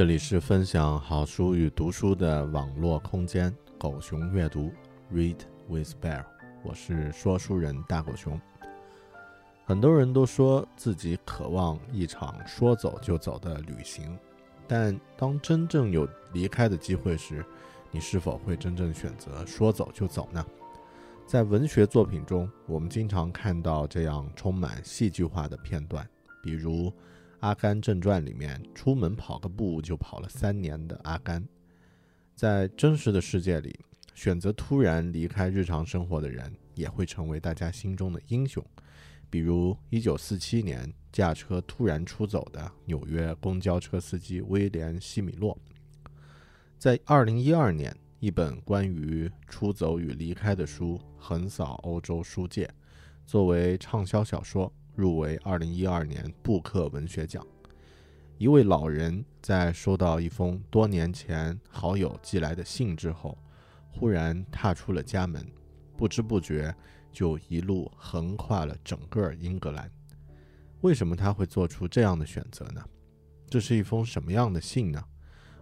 这里是分享好书与读书的网络空间“狗熊阅读 ”（Read with Bear），我是说书人大狗熊。很多人都说自己渴望一场说走就走的旅行，但当真正有离开的机会时，你是否会真正选择说走就走呢？在文学作品中，我们经常看到这样充满戏剧化的片段，比如。《阿甘正传》里面，出门跑个步就跑了三年的阿甘，在真实的世界里，选择突然离开日常生活的人，也会成为大家心中的英雄。比如1947年驾车突然出走的纽约公交车司机威廉·西米洛，在2012年，一本关于出走与离开的书横扫欧洲书界，作为畅销小说。入围二零一二年布克文学奖。一位老人在收到一封多年前好友寄来的信之后，忽然踏出了家门，不知不觉就一路横跨了整个英格兰。为什么他会做出这样的选择呢？这是一封什么样的信呢？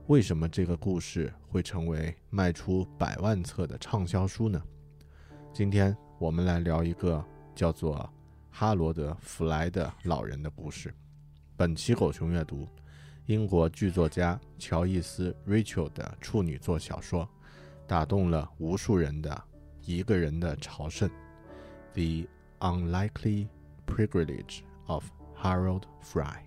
为什么这个故事会成为卖出百万册的畅销书呢？今天我们来聊一个叫做。哈罗德·弗莱的老人的故事。本期狗熊阅读，英国剧作家乔伊斯瑞秋的处女作小说，打动了无数人的一个人的朝圣，《The Unlikely Privilege of Harold Fry》。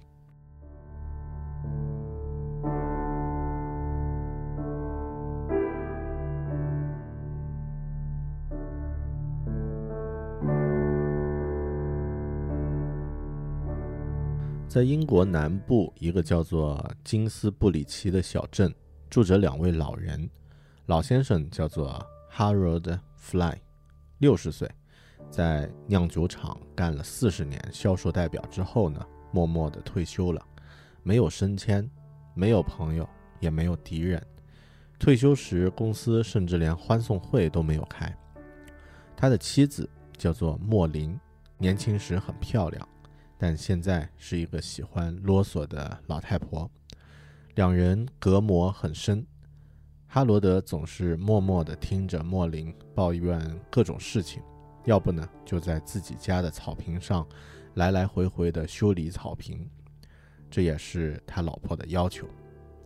在英国南部一个叫做金斯布里奇的小镇，住着两位老人。老先生叫做 Harold Fly，六十岁，在酿酒厂干了四十年销售代表之后呢，默默地退休了，没有升迁，没有朋友，也没有敌人。退休时，公司甚至连欢送会都没有开。他的妻子叫做莫林，年轻时很漂亮。但现在是一个喜欢啰嗦的老太婆，两人隔膜很深。哈罗德总是默默地听着莫林抱怨各种事情，要不呢就在自己家的草坪上来来回回的修理草坪，这也是他老婆的要求。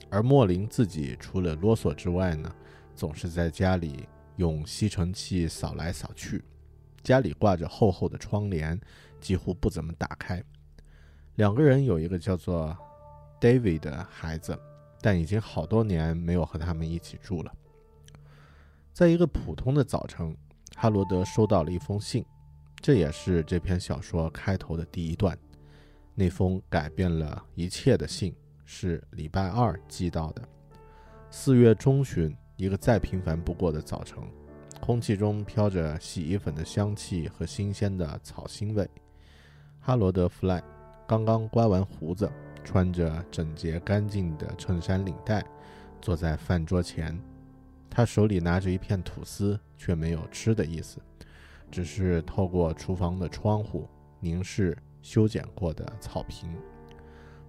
而莫林自己除了啰嗦之外呢，总是在家里用吸尘器扫来扫去，家里挂着厚厚的窗帘，几乎不怎么打开。两个人有一个叫做 David 的孩子，但已经好多年没有和他们一起住了。在一个普通的早晨，哈罗德收到了一封信，这也是这篇小说开头的第一段。那封改变了一切的信是礼拜二寄到的，四月中旬，一个再平凡不过的早晨，空气中飘着洗衣粉的香气和新鲜的草腥味。哈罗德·弗莱。刚刚刮完胡子，穿着整洁干净的衬衫领带，坐在饭桌前。他手里拿着一片吐司，却没有吃的意思，只是透过厨房的窗户凝视修剪过的草坪。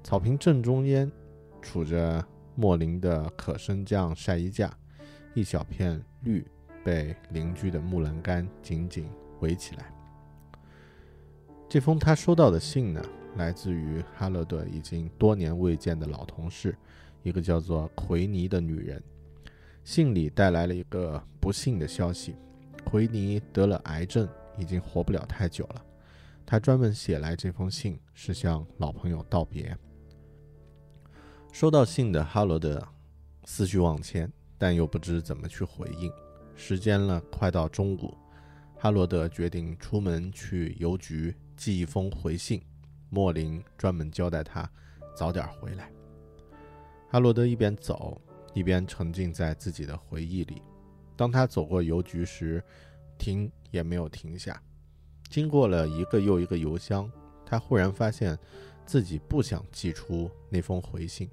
草坪正中间杵着莫林的可升降晒衣架，一小片绿被邻居的木栏杆紧紧围起来。这封他收到的信呢？来自于哈罗德已经多年未见的老同事，一个叫做奎尼的女人。信里带来了一个不幸的消息：奎尼得了癌症，已经活不了太久了。他专门写来这封信，是向老朋友道别。收到信的哈罗德思绪万千，但又不知怎么去回应。时间了，快到中午，哈罗德决定出门去邮局寄一封回信。莫林专门交代他早点回来。哈罗德一边走一边沉浸在自己的回忆里。当他走过邮局时，停也没有停下。经过了一个又一个邮箱，他忽然发现自己不想寄出那封回信。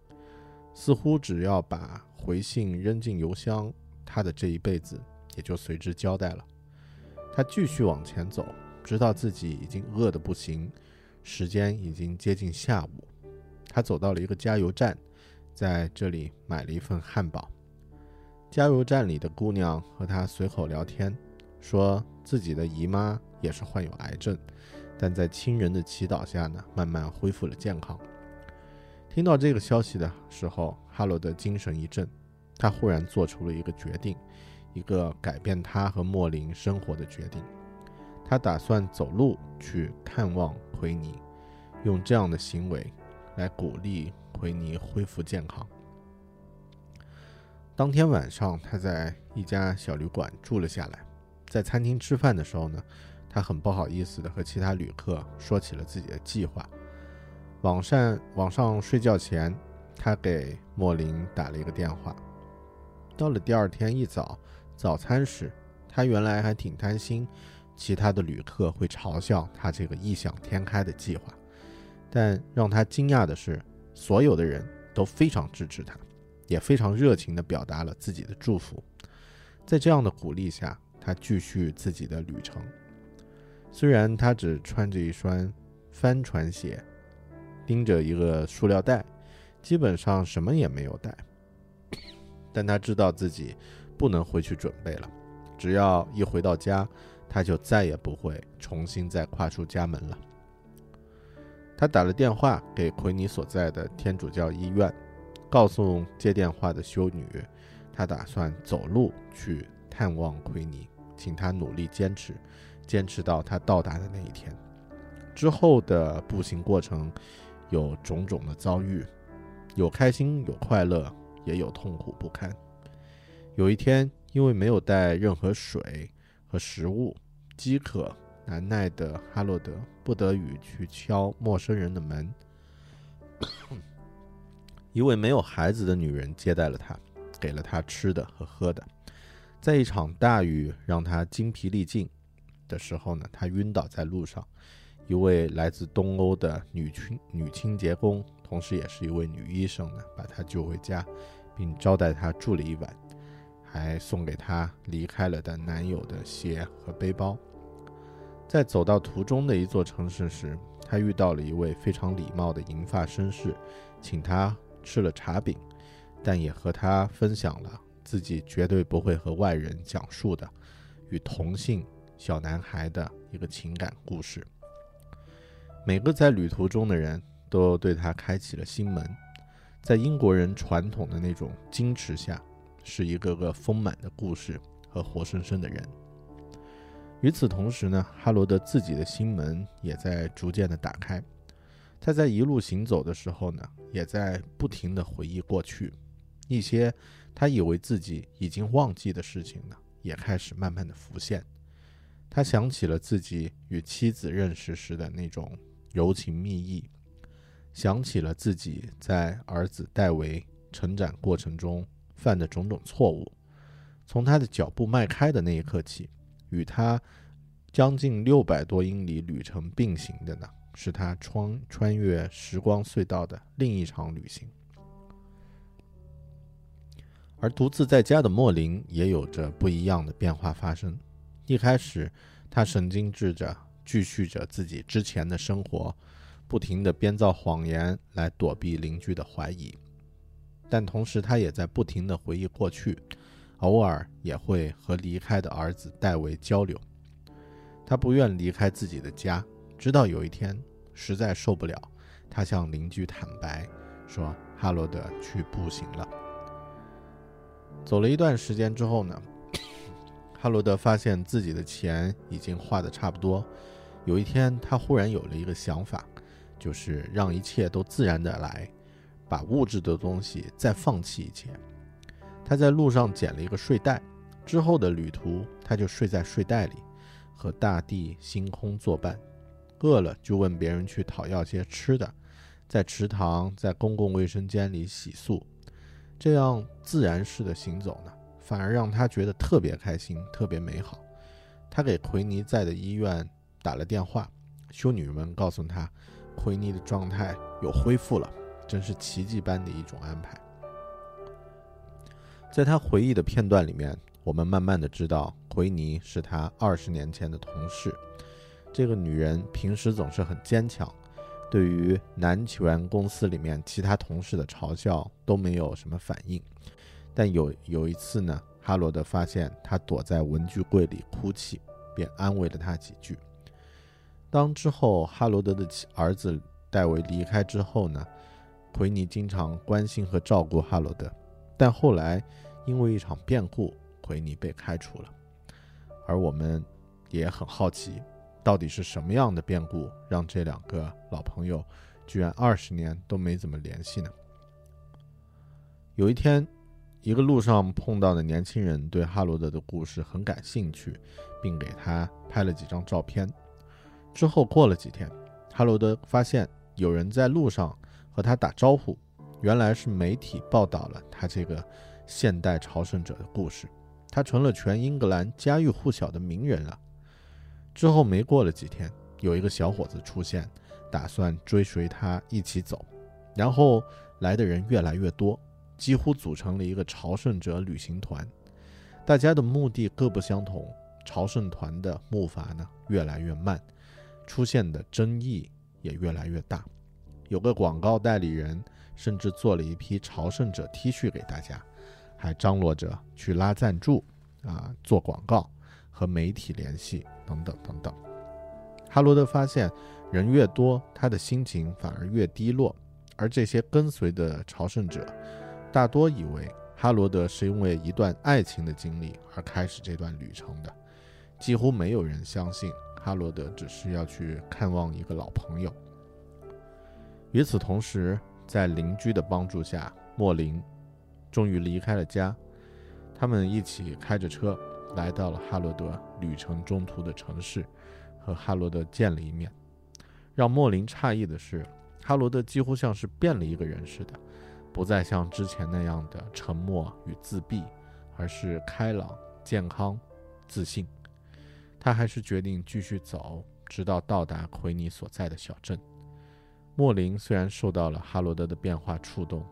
似乎只要把回信扔进邮箱，他的这一辈子也就随之交代了。他继续往前走，直到自己已经饿得不行。时间已经接近下午，他走到了一个加油站，在这里买了一份汉堡。加油站里的姑娘和他随口聊天，说自己的姨妈也是患有癌症，但在亲人的祈祷下呢，慢慢恢复了健康。听到这个消息的时候，哈罗德精神一振，他忽然做出了一个决定，一个改变他和莫林生活的决定。他打算走路去看望。奎尼用这样的行为来鼓励奎尼恢复健康。当天晚上，他在一家小旅馆住了下来。在餐厅吃饭的时候呢，他很不好意思的和其他旅客说起了自己的计划。晚上晚上睡觉前，他给莫林打了一个电话。到了第二天一早早餐时，他原来还挺担心。其他的旅客会嘲笑他这个异想天开的计划，但让他惊讶的是，所有的人都非常支持他，也非常热情地表达了自己的祝福。在这样的鼓励下，他继续自己的旅程。虽然他只穿着一双帆船鞋，拎着一个塑料袋，基本上什么也没有带，但他知道自己不能回去准备了。只要一回到家，他就再也不会重新再跨出家门了。他打了电话给奎尼所在的天主教医院，告诉接电话的修女，他打算走路去探望奎尼，请他努力坚持，坚持到他到达的那一天。之后的步行过程有种种的遭遇，有开心，有快乐，也有痛苦不堪。有一天，因为没有带任何水和食物。饥渴难耐的哈洛德不得已去敲陌生人的门。一位没有孩子的女人接待了他，给了他吃的和喝的。在一场大雨让他精疲力尽的时候呢，他晕倒在路上。一位来自东欧的女清女清洁工，同时也是一位女医生呢，把他救回家，并招待他住了一晚。还送给她离开了的男友的鞋和背包。在走到途中的一座城市时，她遇到了一位非常礼貌的银发绅士，请她吃了茶饼，但也和她分享了自己绝对不会和外人讲述的与同性小男孩的一个情感故事。每个在旅途中的人都对他开启了心门，在英国人传统的那种矜持下，是一个个丰满的故事和活生生的人。与此同时呢，哈罗德自己的心门也在逐渐的打开。他在一路行走的时候呢，也在不停的回忆过去，一些他以为自己已经忘记的事情呢，也开始慢慢的浮现。他想起了自己与妻子认识时的那种。柔情蜜意，想起了自己在儿子戴维成长过程中犯的种种错误。从他的脚步迈开的那一刻起，与他将近六百多英里旅程并行的呢，是他穿穿越时光隧道的另一场旅行。而独自在家的莫林也有着不一样的变化发生。一开始，他神经质着。继续着自己之前的生活，不停地编造谎言来躲避邻居的怀疑，但同时他也在不停地回忆过去，偶尔也会和离开的儿子戴维交流。他不愿离开自己的家，直到有一天实在受不了，他向邻居坦白说：“哈罗德去步行了。”走了一段时间之后呢，哈罗德发现自己的钱已经花的差不多。有一天，他忽然有了一个想法，就是让一切都自然的来，把物质的东西再放弃一切。他在路上捡了一个睡袋，之后的旅途他就睡在睡袋里，和大地、星空作伴。饿了就问别人去讨要些吃的，在池塘、在公共卫生间里洗漱。这样自然式的行走呢，反而让他觉得特别开心、特别美好。他给奎尼在的医院。打了电话，修女们告诉他，奎尼的状态又恢复了，真是奇迹般的一种安排。在他回忆的片段里面，我们慢慢的知道，奎尼是他二十年前的同事。这个女人平时总是很坚强，对于男权公司里面其他同事的嘲笑都没有什么反应。但有有一次呢，哈罗德发现她躲在文具柜里哭泣，便安慰了她几句。当之后哈罗德的儿子戴维离开之后呢，奎尼经常关心和照顾哈罗德，但后来因为一场变故，奎尼被开除了。而我们也很好奇，到底是什么样的变故让这两个老朋友居然二十年都没怎么联系呢？有一天，一个路上碰到的年轻人对哈罗德的故事很感兴趣，并给他拍了几张照片。之后过了几天，哈罗德发现有人在路上和他打招呼，原来是媒体报道了他这个现代朝圣者的故事，他成了全英格兰家喻户晓的名人了。之后没过了几天，有一个小伙子出现，打算追随他一起走，然后来的人越来越多，几乎组成了一个朝圣者旅行团，大家的目的各不相同，朝圣团的木筏呢越来越慢。出现的争议也越来越大，有个广告代理人甚至做了一批朝圣者 T 恤给大家，还张罗着去拉赞助，啊，做广告和媒体联系等等等等。哈罗德发现，人越多，他的心情反而越低落，而这些跟随的朝圣者大多以为哈罗德是因为一段爱情的经历而开始这段旅程的，几乎没有人相信。哈罗德只是要去看望一个老朋友。与此同时，在邻居的帮助下，莫林终于离开了家。他们一起开着车来到了哈罗德旅程中途的城市，和哈罗德见了一面。让莫林诧异的是，哈罗德几乎像是变了一个人似的，不再像之前那样的沉默与自闭，而是开朗、健康、自信。他还是决定继续走，直到到达奎尼所在的小镇。莫林虽然受到了哈罗德的变化触动，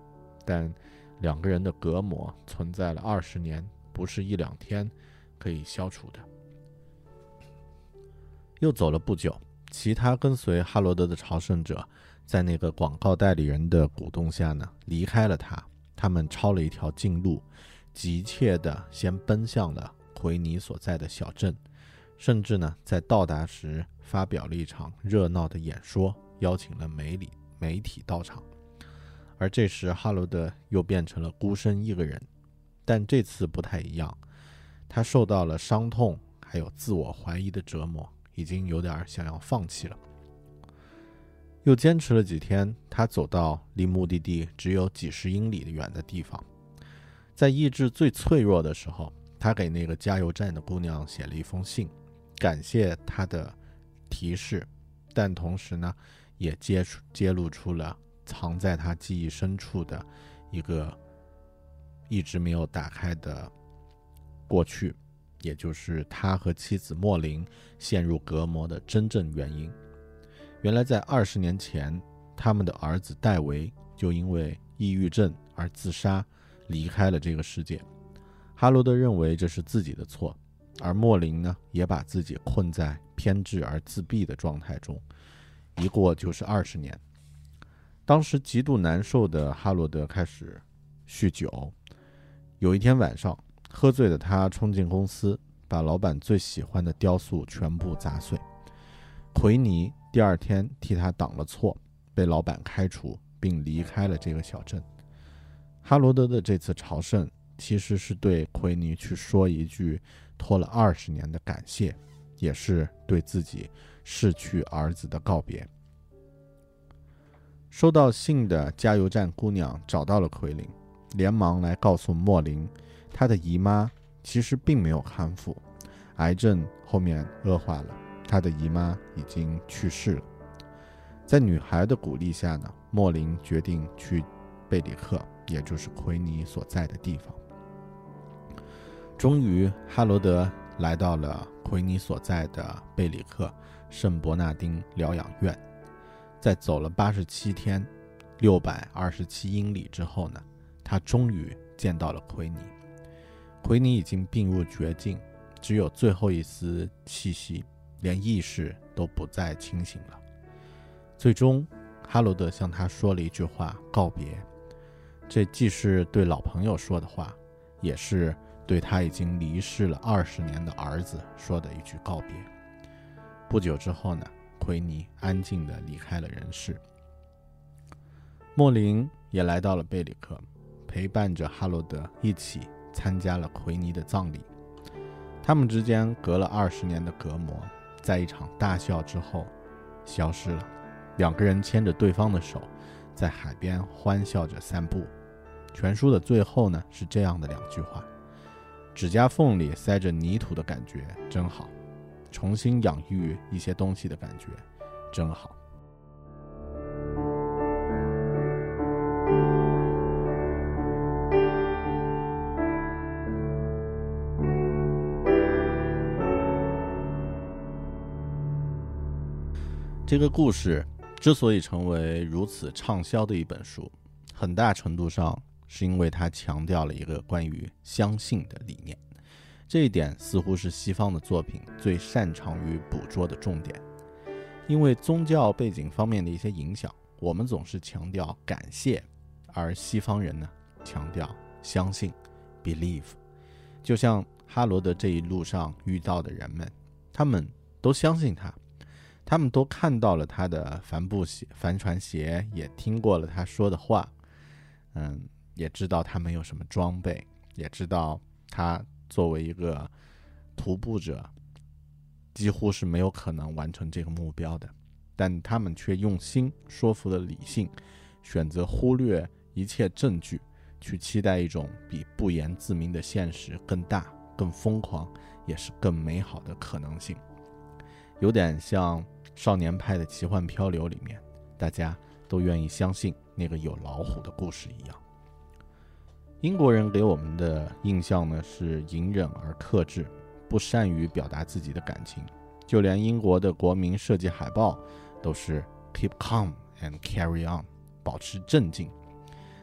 但两个人的隔膜存在了二十年，不是一两天可以消除的。又走了不久，其他跟随哈罗德的朝圣者在那个广告代理人的鼓动下呢，离开了他。他们抄了一条近路，急切地先奔向了奎尼所在的小镇。甚至呢，在到达时发表了一场热闹的演说，邀请了媒体媒体到场。而这时，哈罗德又变成了孤身一个人，但这次不太一样，他受到了伤痛，还有自我怀疑的折磨，已经有点想要放弃了。又坚持了几天，他走到离目的地只有几十英里的远的地方，在意志最脆弱的时候，他给那个加油站的姑娘写了一封信，感谢她的提示，但同时呢，也揭出揭露出了。藏在他记忆深处的一个一直没有打开的过去，也就是他和妻子莫林陷入隔膜的真正原因。原来，在二十年前，他们的儿子戴维就因为抑郁症而自杀，离开了这个世界。哈罗德认为这是自己的错，而莫林呢，也把自己困在偏执而自闭的状态中，一过就是二十年。当时极度难受的哈罗德开始酗酒。有一天晚上，喝醉的他冲进公司，把老板最喜欢的雕塑全部砸碎。奎尼第二天替他挡了错，被老板开除，并离开了这个小镇。哈罗德的这次朝圣，其实是对奎尼去说一句拖了二十年的感谢，也是对自己逝去儿子的告别。收到信的加油站姑娘找到了奎林，连忙来告诉莫林，她的姨妈其实并没有康复，癌症后面恶化了，她的姨妈已经去世了。在女孩的鼓励下呢，莫林决定去贝里克，也就是奎尼所在的地方。终于，哈罗德来到了奎尼所在的贝里克圣伯纳丁疗养院。在走了八十七天，六百二十七英里之后呢，他终于见到了奎尼。奎尼已经病入绝境，只有最后一丝气息，连意识都不再清醒了。最终，哈罗德向他说了一句话告别，这既是对老朋友说的话，也是对他已经离世了二十年的儿子说的一句告别。不久之后呢？奎尼安静地离开了人世。莫林也来到了贝里克，陪伴着哈罗德一起参加了奎尼的葬礼。他们之间隔了二十年的隔膜，在一场大笑之后消失了。两个人牵着对方的手，在海边欢笑着散步。全书的最后呢，是这样的两句话：“指甲缝里塞着泥土的感觉真好。”重新养育一些东西的感觉，真好。这个故事之所以成为如此畅销的一本书，很大程度上是因为它强调了一个关于相信的理念。这一点似乎是西方的作品最擅长于捕捉的重点，因为宗教背景方面的一些影响，我们总是强调感谢，而西方人呢强调相信，believe。就像哈罗德这一路上遇到的人们，他们都相信他，他们都看到了他的帆布鞋、帆船鞋，也听过了他说的话，嗯，也知道他没有什么装备，也知道他。作为一个徒步者，几乎是没有可能完成这个目标的，但他们却用心说服了理性，选择忽略一切证据，去期待一种比不言自明的现实更大、更疯狂，也是更美好的可能性。有点像《少年派的奇幻漂流》里面，大家都愿意相信那个有老虎的故事一样。英国人给我们的印象呢是隐忍而克制，不善于表达自己的感情。就连英国的国民设计海报都是 “keep calm and carry on”，保持镇静。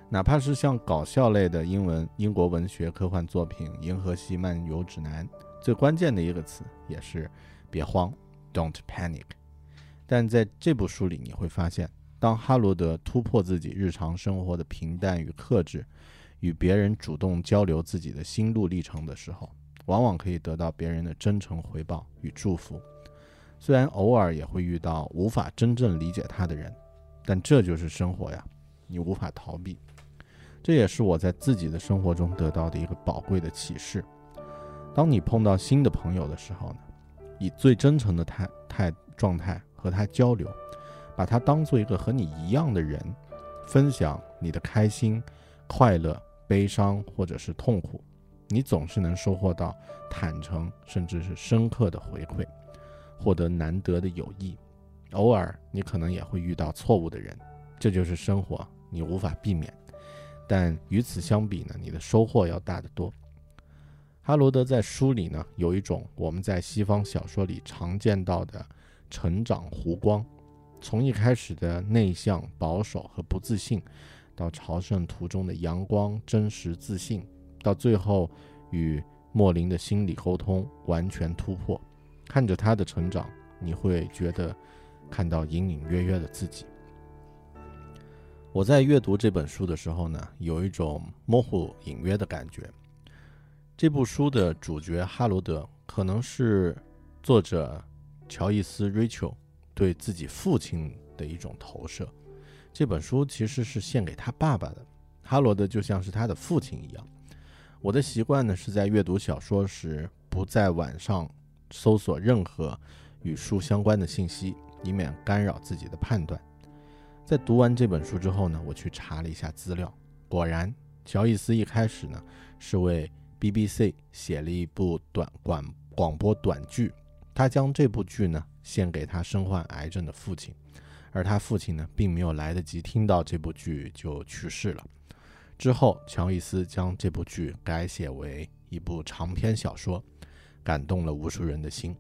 哪怕是像搞笑类的英文英国文学科幻作品《银河系漫游指南》，最关键的一个词也是“别慌 ”，“don't panic”。但在这部书里，你会发现，当哈罗德突破自己日常生活的平淡与克制。与别人主动交流自己的心路历程的时候，往往可以得到别人的真诚回报与祝福。虽然偶尔也会遇到无法真正理解他的人，但这就是生活呀，你无法逃避。这也是我在自己的生活中得到的一个宝贵的启示。当你碰到新的朋友的时候呢，以最真诚的态态状态和他交流，把他当做一个和你一样的人，分享你的开心、快乐、悲伤或者是痛苦，你总是能收获到坦诚甚至是深刻的回馈，获得难得的友谊。偶尔你可能也会遇到错误的人，这就是生活，你无法避免。但与此相比呢，你的收获要大得多。哈罗德在书里呢，有一种我们在西方小说里常见到的成长弧光，从一开始的内向、保守和不自信，到朝圣途中的阳光、真实、自信，到最后与莫林的心理沟通完全突破。看着他的成长，你会觉得看到隐隐约约的自己。我在阅读这本书的时候呢，有一种模糊隐约的感觉。这部书的主角哈罗德可能是作者乔伊斯瑞秋对自己父亲的一种投射。这本书其实是献给他爸爸的，哈罗德就像是他的父亲一样。我的习惯呢是在阅读小说时不在晚上搜索任何与书相关的信息，以免干扰自己的判断。在读完这本书之后呢，我去查了一下资料，果然乔伊斯一开始呢是为 BBC 写了一部短广广播短剧，他将这部剧呢献给他身患癌症的父亲，而他父亲呢并没有来得及听到这部剧就去世了。之后，乔伊斯将这部剧改写为一部长篇小说，感动了无数人的心。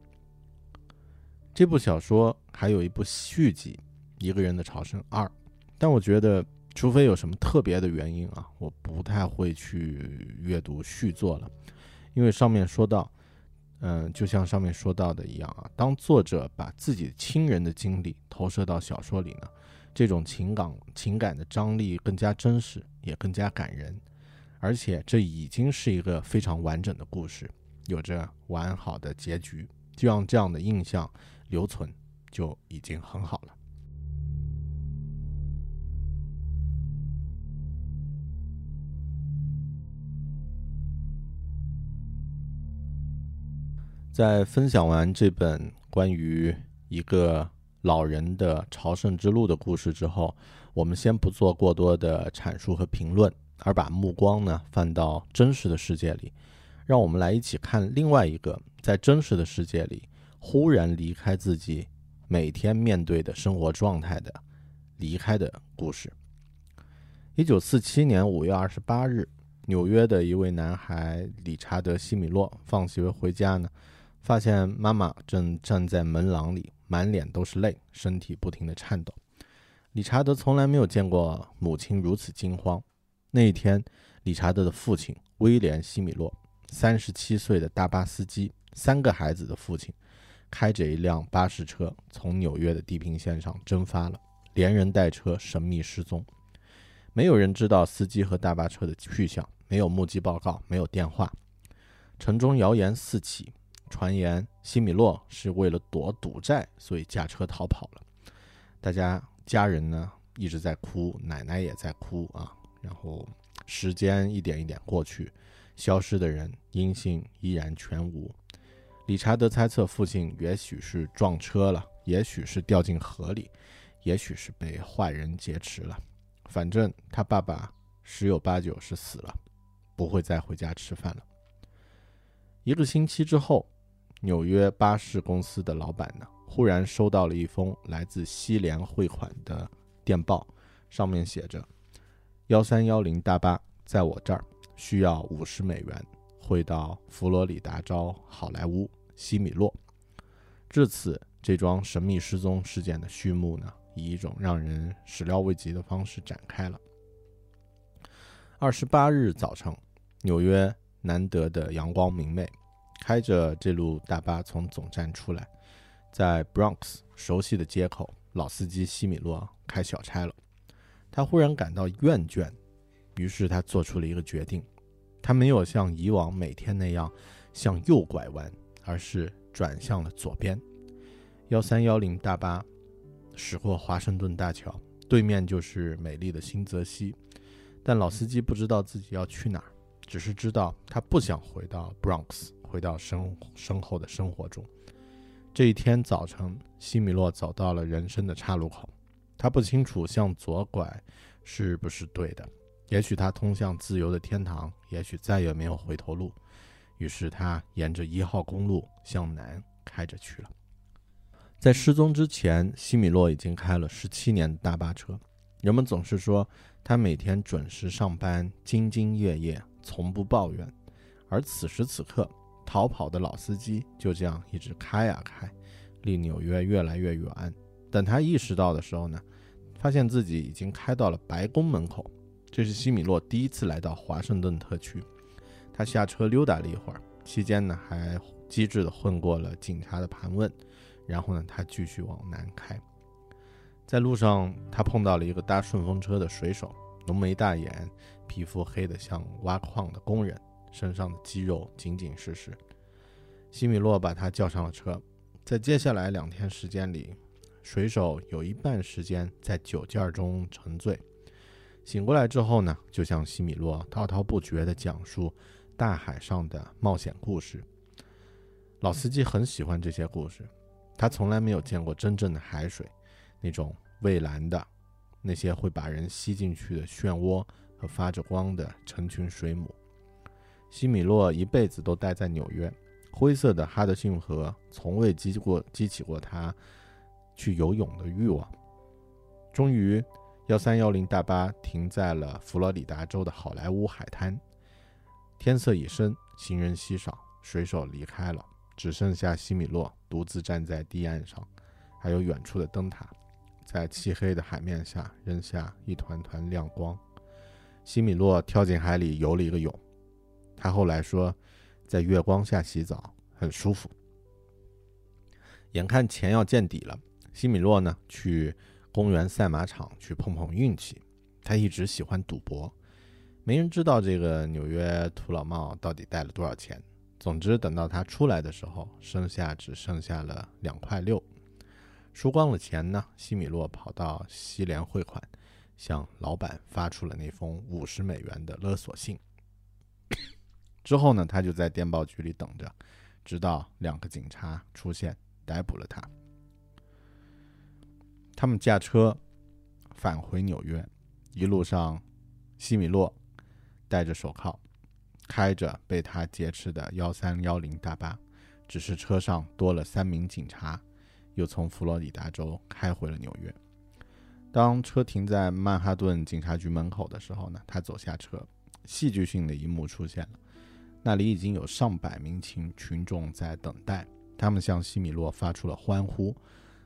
这部小说还有一部续集《一个人的朝圣二》，但我觉得。除非有什么特别的原因啊，我不太会去阅读续作了，因为上面说到，嗯，就像上面说到的一样啊，当作者把自己亲人的经历投射到小说里呢，这种情感情感的张力更加真实，也更加感人，而且这已经是一个非常完整的故事，有着完好的结局，就让这样的印象留存，就已经很好了。在分享完这本关于一个老人的朝圣之路的故事之后，我们先不做过多的阐述和评论，而把目光呢放到真实的世界里，让我们来一起看另外一个在真实的世界里忽然离开自己每天面对的生活状态的离开的故事。一九四七年五月二十八日，纽约的一位男孩理查德·西米洛放学回家呢。发现妈妈正站在门廊里，满脸都是泪，身体不停地颤抖。理查德从来没有见过母亲如此惊慌。那一天，理查德的父亲威廉·西米洛，三十七岁的大巴司机，三个孩子的父亲，开着一辆巴士车从纽约的地平线上蒸发了，连人带车神秘失踪。没有人知道司机和大巴车的去向，没有目击报告，没有电话。城中谣言四起。传言西米洛是为了躲赌债，所以驾车逃跑了。大家家人呢一直在哭，奶奶也在哭啊。然后时间一点一点过去，消失的人音信依然全无。理查德猜测父亲也许是撞车了，也许是掉进河里，也许是被坏人劫持了。反正他爸爸十有八九是死了，不会再回家吃饭了。一个星期之后。纽约巴士公司的老板呢，忽然收到了一封来自西联汇款的电报，上面写着：“幺三幺零大巴在我这儿，需要五十美元，汇到佛罗里达州好莱坞西米洛。”至此，这桩神秘失踪事件的序幕呢，以一种让人始料未及的方式展开了。二十八日早晨，纽约难得的阳光明媚。开着这路大巴从总站出来，在 Bronx 熟悉的街口，老司机西米洛开小差了。他忽然感到厌倦，于是他做出了一个决定。他没有像以往每天那样向右拐弯，而是转向了左边。幺三幺零大巴驶过华盛顿大桥，对面就是美丽的新泽西。但老司机不知道自己要去哪儿，只是知道他不想回到 Bronx，回到身身后的生活中。这一天早晨，西米洛走到了人生的岔路口，他不清楚向左拐是不是对的，也许他通向自由的天堂，也许再也没有回头路。于是他沿着一号公路向南开着去了。在失踪之前，西米洛已经开了十七年的大巴车。人们总是说他每天准时上班，兢兢业业，从不抱怨。而此时此刻，逃跑的老司机就这样一直开啊开，离纽约越来越远。等他意识到的时候呢，发现自己已经开到了白宫门口。这是西米洛第一次来到华盛顿特区。他下车溜达了一会儿，期间呢还机智地混过了警察的盘问。然后呢，他继续往南开，在路上，他碰到了一个搭顺风车的水手，浓眉大眼，皮肤黑得像挖矿的工人，身上的肌肉紧紧实实。西米洛把他叫上了车，在接下来两天时间里，水手有一半时间在酒劲儿中沉醉，醒过来之后呢，就向西米洛滔滔不绝地讲述大海上的冒险故事。老司机很喜欢这些故事。他从来没有见过真正的海水，那种蔚蓝的，那些会把人吸进去的漩涡和发着光的成群水母。西米洛一辈子都待在纽约，灰色的哈德逊河从未激过激起过他去游泳的欲望。终于，幺三幺零大巴停在了佛罗里达州的好莱坞海滩。天色已深，行人稀少，水手离开了。只剩下西米洛独自站在堤岸上，还有远处的灯塔，在漆黑的海面下扔下一团团亮光。西米洛跳进海里游了一个泳，他后来说，在月光下洗澡很舒服。眼看钱要见底了，西米洛呢去公园赛马场去碰碰运气。他一直喜欢赌博，没人知道这个纽约土老帽到底带了多少钱。总之，等到他出来的时候，剩下只剩下了两块六。输光了钱呢，西米洛跑到西联汇款，向老板发出了那封五十美元的勒索信。之后呢，他就在电报局里等着，直到两个警察出现，逮捕了他。他们驾车返回纽约，一路上，西米洛戴着手铐。开着被他劫持的幺三幺零大巴，只是车上多了三名警察，又从佛罗里达州开回了纽约。当车停在曼哈顿警察局门口的时候呢，他走下车，戏剧性的一幕出现了，那里已经有上百名群群众在等待，他们向西米洛发出了欢呼，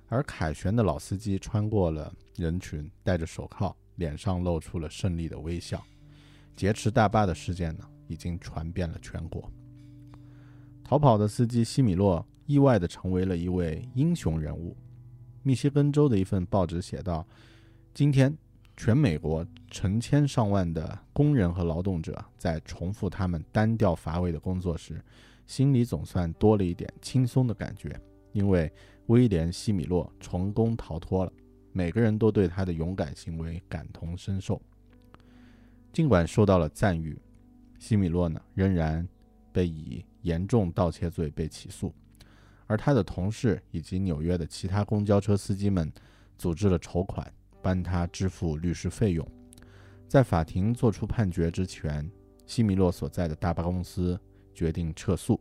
而凯旋的老司机穿过了人群，戴着手铐，脸上露出了胜利的微笑。劫持大巴的事件呢？已经传遍了全国。逃跑的司机西米洛意外地成为了一位英雄人物。密歇根州的一份报纸写道：“今天，全美国成千上万的工人和劳动者在重复他们单调乏味的工作时，心里总算多了一点轻松的感觉，因为威廉·西米洛成功逃脱了。每个人都对他的勇敢行为感同身受。尽管受到了赞誉。”西米洛呢，仍然被以严重盗窃罪被起诉，而他的同事以及纽约的其他公交车司机们组织了筹款，帮他支付律师费用。在法庭作出判决之前，西米洛所在的大巴公司决定撤诉。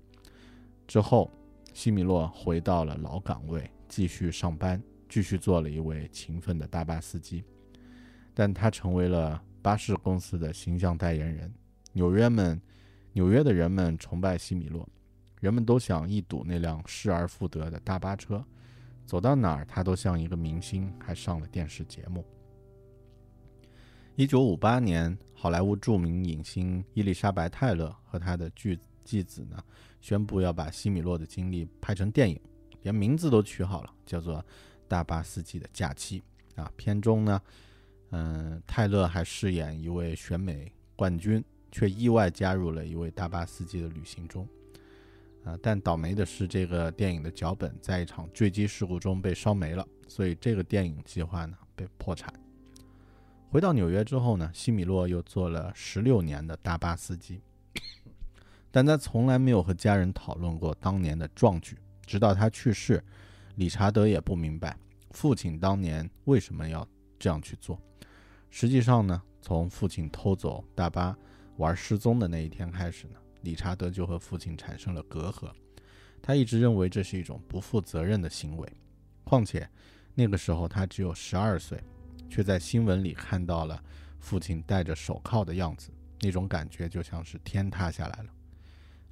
之后，西米洛回到了老岗位，继续上班，继续做了一位勤奋的大巴司机。但他成为了巴士公司的形象代言人。纽约们，纽约的人们崇拜西米洛，人们都想一睹那辆失而复得的大巴车，走到哪儿他都像一个明星，还上了电视节目。一九五八年，好莱坞著名影星伊丽莎白·泰勒和他的继继子呢，宣布要把西米洛的经历拍成电影，连名字都取好了，叫做《大巴司机的假期》啊。片中呢，嗯，泰勒还饰演一位选美冠军。却意外加入了一位大巴司机的旅行中，啊，但倒霉的是，这个电影的脚本在一场坠机事故中被烧没了，所以这个电影计划呢被破产。回到纽约之后呢，西米洛又做了十六年的大巴司机，但他从来没有和家人讨论过当年的壮举。直到他去世，理查德也不明白父亲当年为什么要这样去做。实际上呢，从父亲偷走大巴玩失踪的那一天开始呢。理查德就和父亲产生了隔阂，他一直认为这是一种不负责任的行为。况且那个时候他只有十二岁，却在新闻里看到了父亲戴着手铐的样子，那种感觉就像是天塌下来了。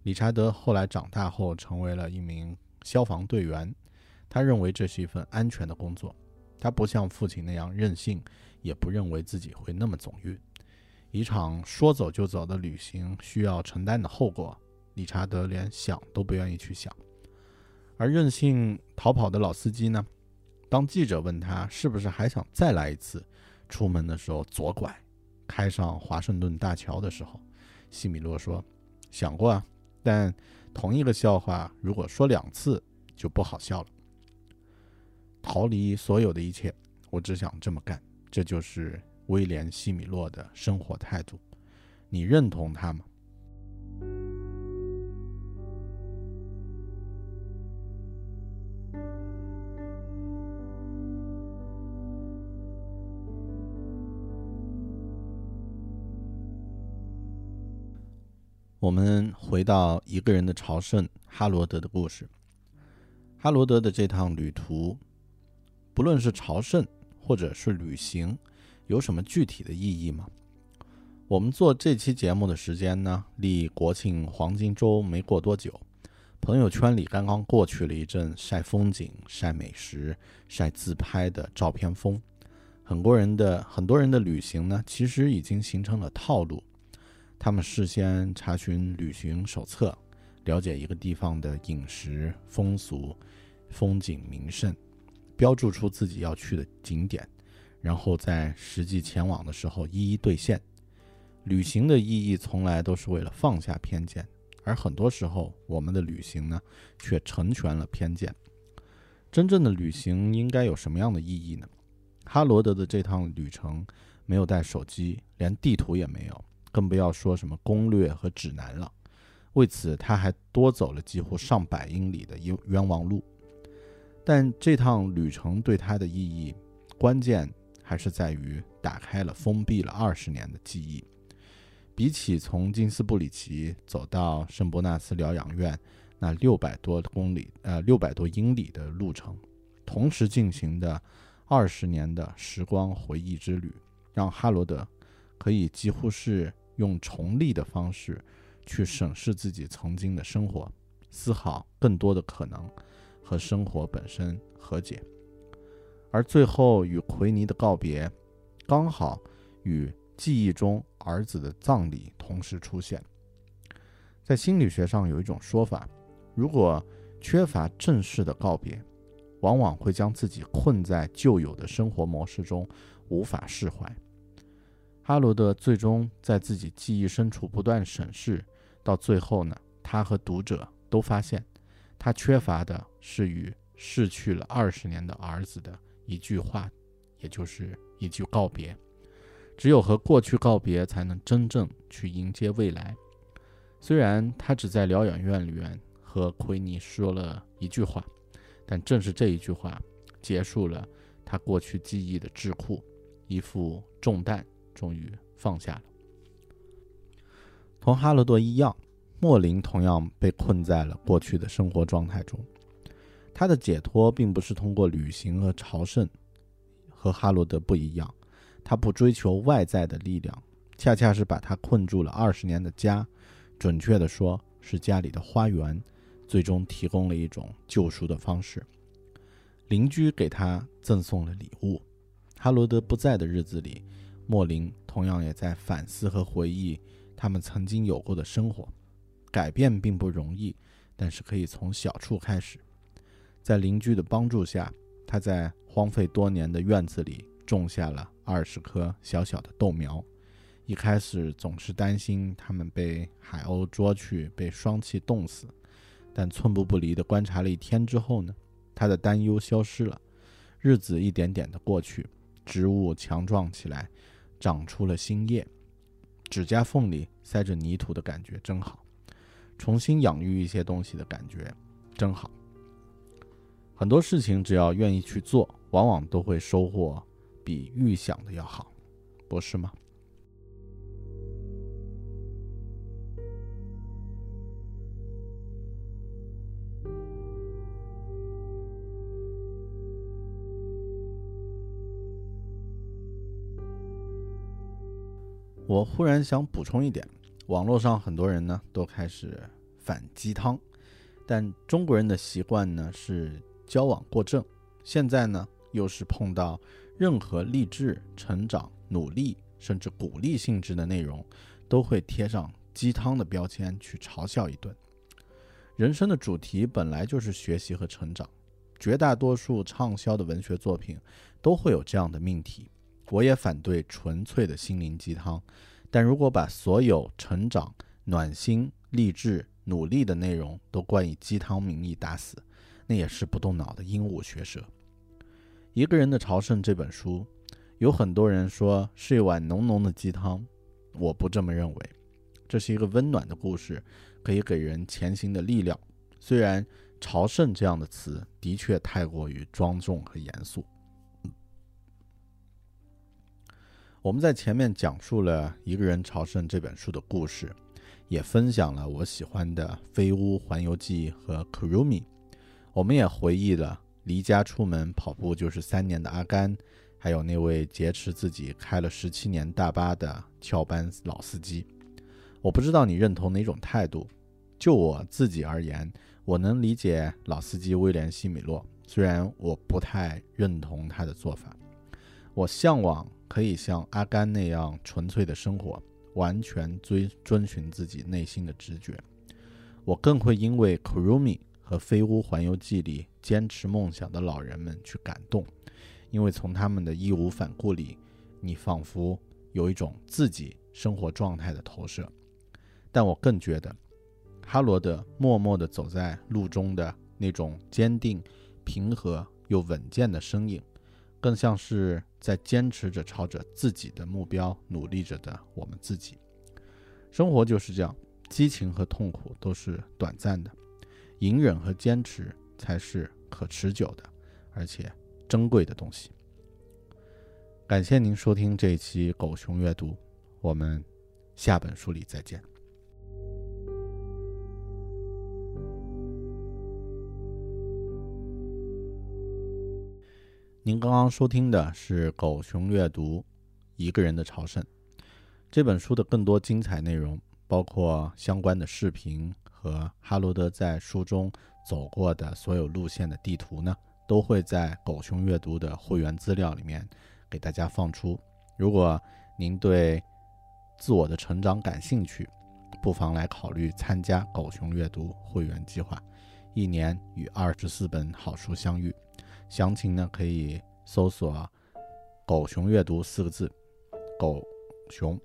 理查德后来长大后成为了一名消防队员，他认为这是一份安全的工作。他不像父亲那样任性，也不认为自己会那么纵欲。一场说走就走的旅行需要承担的后果，理查德连想都不愿意去想。而任性逃跑的老司机呢？当记者问他是不是还想再来一次，出门的时候左拐，开上华盛顿大桥的时候，西米洛说：“想过啊，但同一个笑话如果说两次就不好笑了。逃离所有的一切，我只想这么干，这就是。”威廉·西米洛的生活态度，你认同他吗？我们回到一个人的朝圣——哈罗德的故事。哈罗德的这趟旅途，不论是朝圣或者是旅行。有什么具体的意义吗？我们做这期节目的时间呢，离国庆黄金周没过多久，朋友圈里刚刚过去了一阵晒风景、晒美食、晒自拍的照片风。很多人的很多人的旅行呢，其实已经形成了套路。他们事先查询旅行手册，了解一个地方的饮食、风俗、风景名胜，标注出自己要去的景点。然后在实际前往的时候一一兑现。旅行的意义从来都是为了放下偏见，而很多时候我们的旅行呢，却成全了偏见。真正的旅行应该有什么样的意义呢？哈罗德的这趟旅程没有带手机，连地图也没有，更不要说什么攻略和指南了。为此，他还多走了几乎上百英里的冤冤枉路。但这趟旅程对他的意义，关键。还是在于打开了封闭了二十年的记忆。比起从金斯布里奇走到圣伯纳斯疗养院那六百多公里，呃，六百多英里的路程，同时进行的二十年的时光回忆之旅，让哈罗德可以几乎是用重历的方式去审视自己曾经的生活，思考更多的可能，和生活本身和解。而最后与奎尼的告别，刚好与记忆中儿子的葬礼同时出现。在心理学上有一种说法，如果缺乏正式的告别，往往会将自己困在旧有的生活模式中，无法释怀。哈罗德最终在自己记忆深处不断审视，到最后呢，他和读者都发现，他缺乏的是与逝去了二十年的儿子的。一句话，也就是一句告别。只有和过去告别，才能真正去迎接未来。虽然他只在疗养院里面和奎尼说了一句话，但正是这一句话，结束了他过去记忆的智库，一副重担终于放下了。同哈罗德一样，莫林同样被困在了过去的生活状态中。他的解脱并不是通过旅行和朝圣，和哈罗德不一样。他不追求外在的力量，恰恰是把他困住了二十年的家，准确的说，是家里的花园，最终提供了一种救赎的方式。邻居给他赠送了礼物。哈罗德不在的日子里，莫林同样也在反思和回忆他们曾经有过的生活。改变并不容易，但是可以从小处开始。在邻居的帮助下，他在荒废多年的院子里种下了二十棵小小的豆苗。一开始总是担心它们被海鸥捉去，被霜气冻死，但寸步不离地观察了一天之后呢，他的担忧消失了。日子一点点的过去，植物强壮起来，长出了新叶，指甲缝里塞着泥土的感觉真好，重新养育一些东西的感觉真好。很多事情只要愿意去做，往往都会收获比预想的要好，不是吗？我忽然想补充一点，网络上很多人呢都开始反鸡汤，但中国人的习惯呢是交往过正，现在呢又是碰到任何励志、成长、努力甚至鼓励性质的内容，都会贴上鸡汤的标签去嘲笑一顿。人生的主题本来就是学习和成长，绝大多数畅销的文学作品都会有这样的命题。我也反对纯粹的心灵鸡汤，但如果把所有成长、暖心、励志、努力的内容都冠以鸡汤名义打死，那也是不动脑的鹦鹉学舌。一个人的朝圣这本书，有很多人说是一碗浓浓的鸡汤，我不这么认为。这是一个温暖的故事，可以给人前行的力量。虽然“朝圣”这样的词的确太过于庄重和严肃。我们在前面讲述了《一个人朝圣》这本书的故事，也分享了我喜欢的《飞屋环游记》和《Kurumi》。我们也回忆了离家出门跑步就是三年的阿甘，还有那位劫持自己开了十七年大巴的翘班老司机。我不知道你认同哪种态度。就我自己而言，我能理解老司机威廉西米洛，虽然我不太认同他的做法。我向往。可以像阿甘那样纯粹的生活，完全遵遵循自己内心的直觉。我更会因为《Kurumi》和《飞屋环游记》里坚持梦想的老人们去感动，因为从他们的义无反顾里，你仿佛有一种自己生活状态的投射。但我更觉得，哈罗德默默地走在路中的那种坚定、平和又稳健的身影。更像是在坚持着朝着自己的目标努力着的我们自己。生活就是这样，激情和痛苦都是短暂的，隐忍和坚持才是可持久的，而且珍贵的东西。感谢您收听这一期狗熊阅读，我们下本书里再见。您刚刚收听的是《狗熊阅读：一个人的朝圣》这本书的更多精彩内容，包括相关的视频和哈罗德在书中走过的所有路线的地图呢，都会在狗熊阅读的会员资料里面给大家放出。如果您对自我的成长感兴趣，不妨来考虑参加狗熊阅读会员计划，一年与二十四本好书相遇。详情呢，可以搜索“狗熊阅读”四个字，“狗熊”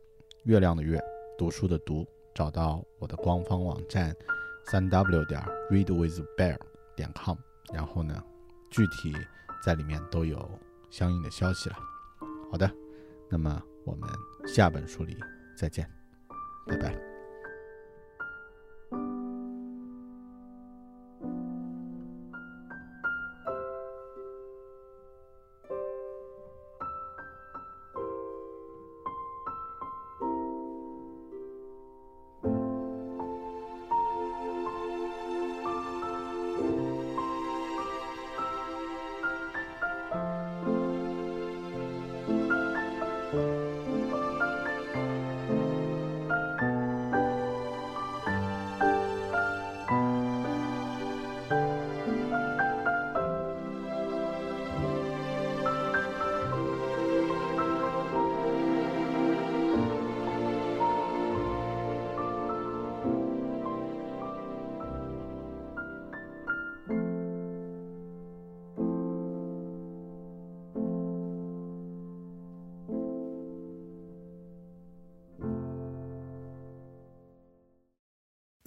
月亮的月，读书的读，找到我的官方网站，三 w 点 readwithbear 点 com，然后呢，具体在里面都有相应的消息了。好的，那么我们下本书里再见，拜拜。